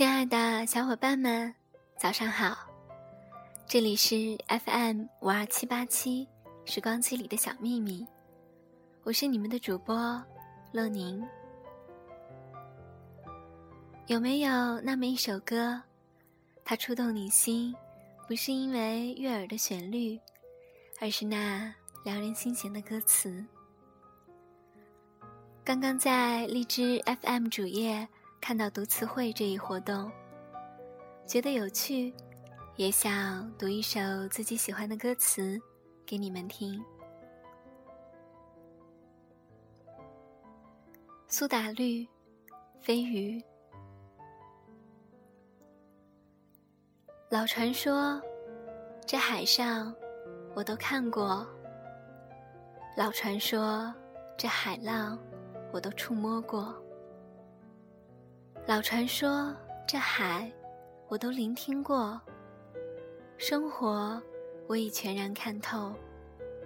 亲爱的小伙伴们，早上好！这里是 FM 五二七八七时光机里的小秘密，我是你们的主播乐宁。有没有那么一首歌，它触动你心，不是因为悦耳的旋律，而是那撩人心弦的歌词？刚刚在荔枝 FM 主页。看到读词汇这一活动，觉得有趣，也想读一首自己喜欢的歌词给你们听。苏打绿，飞鱼。老传说，这海上我都看过；老传说，这海浪我都触摸过。老传说，这海我都聆听过。生活我已全然看透，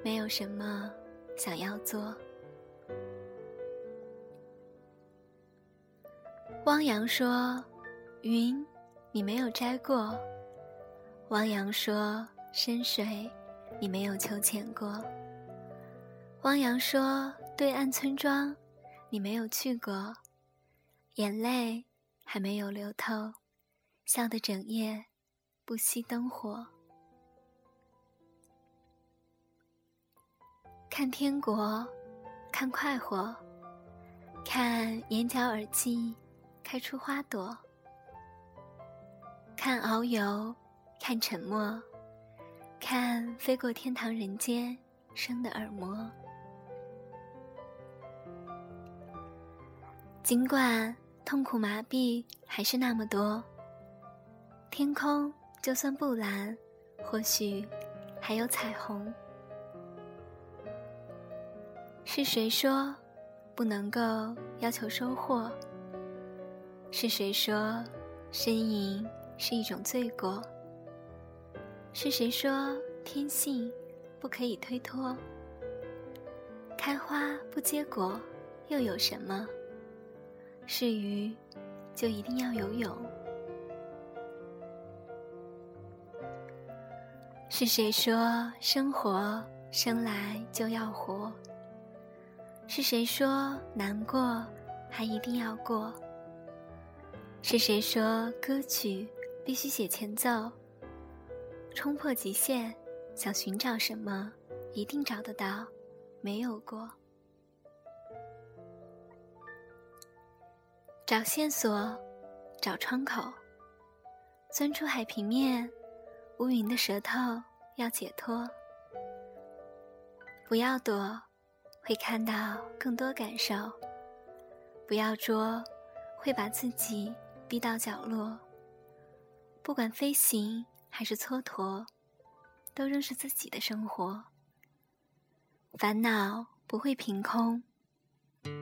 没有什么想要做。汪洋说：“云，你没有摘过。”汪洋说：“深水，你没有求潜过。”汪洋说：“对岸村庄，你没有去过。”眼泪。还没有流透，笑得整夜不熄灯火。看天国，看快活，看眼角耳际开出花朵，看遨游，看沉默，看飞过天堂人间生的耳膜。尽管。痛苦麻痹还是那么多。天空就算不蓝，或许还有彩虹。是谁说不能够要求收获？是谁说呻吟是一种罪过？是谁说天性不可以推脱？开花不结果又有什么？是鱼，就一定要游泳？是谁说生活生来就要活？是谁说难过还一定要过？是谁说歌曲必须写前奏？冲破极限，想寻找什么，一定找得到，没有过。找线索，找窗口，钻出海平面，乌云的舌头要解脱。不要躲，会看到更多感受；不要捉，会把自己逼到角落。不管飞行还是蹉跎，都仍是自己的生活。烦恼不会凭空，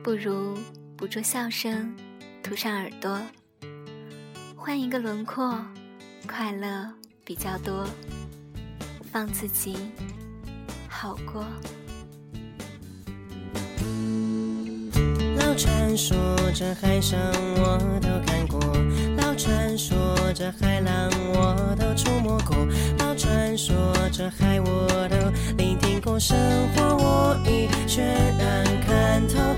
不如捕捉笑声。涂上耳朵，换一个轮廓，快乐比较多，放自己好过。老传说这海上我都看过，老传说这海浪我都触摸过，老传说这海我都聆听过，生活我已全然看透，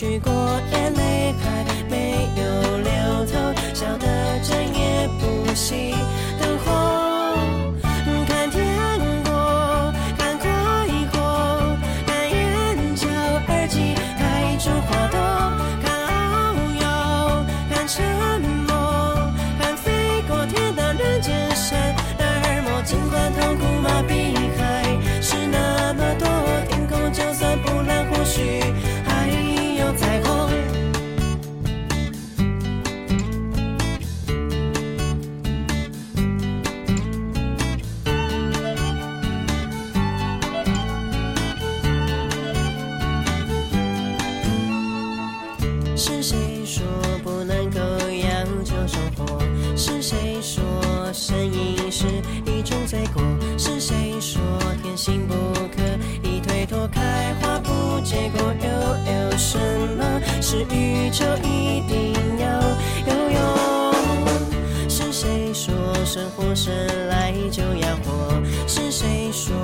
去过，是谁说不能够要求生活？是谁说生命是一种罪过？是谁说天性不可以推脱，开花不结果？又有什么？是宇宙一定要有用？是谁说生活生来就要活？是谁说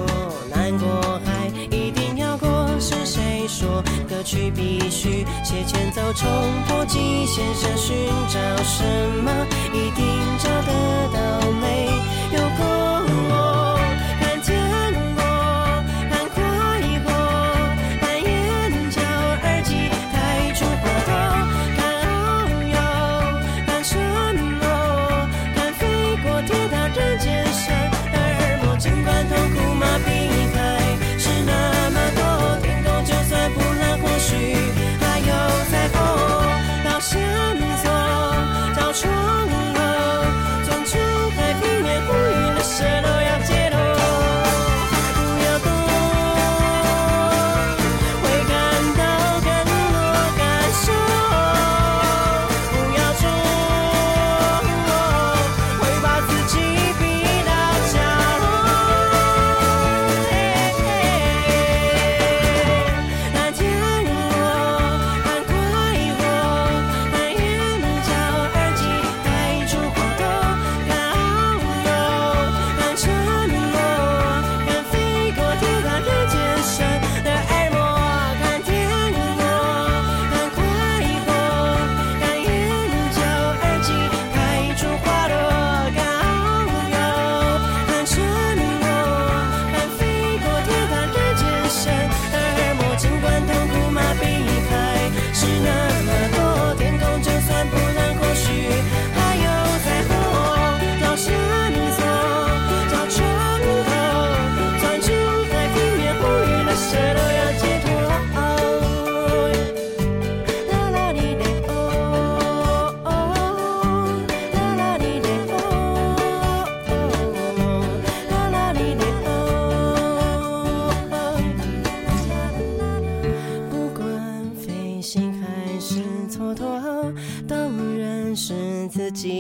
难过？还一定要过？是谁说歌曲必须？写前奏冲破极限想寻找什么一定找得到没有空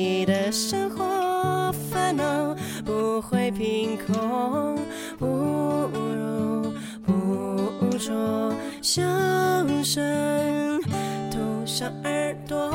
你的生活烦恼不会凭空，不如捕捉笑声，堵上耳朵。